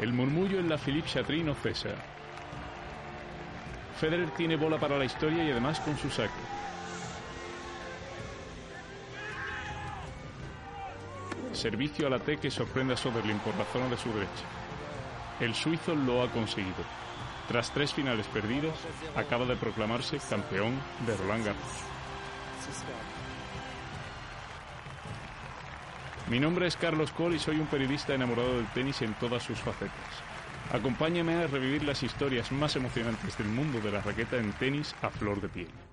El murmullo en la Philippe Chatrier no cesa. Federer tiene bola para la historia y además con su saque. Servicio a la T que sorprende a Soderling por la zona de su derecha. El suizo lo ha conseguido. Tras tres finales perdidas, acaba de proclamarse campeón de Roland Garros. Mi nombre es Carlos Cole y soy un periodista enamorado del tenis en todas sus facetas. Acompáñame a revivir las historias más emocionantes del mundo de la raqueta en tenis a flor de piel.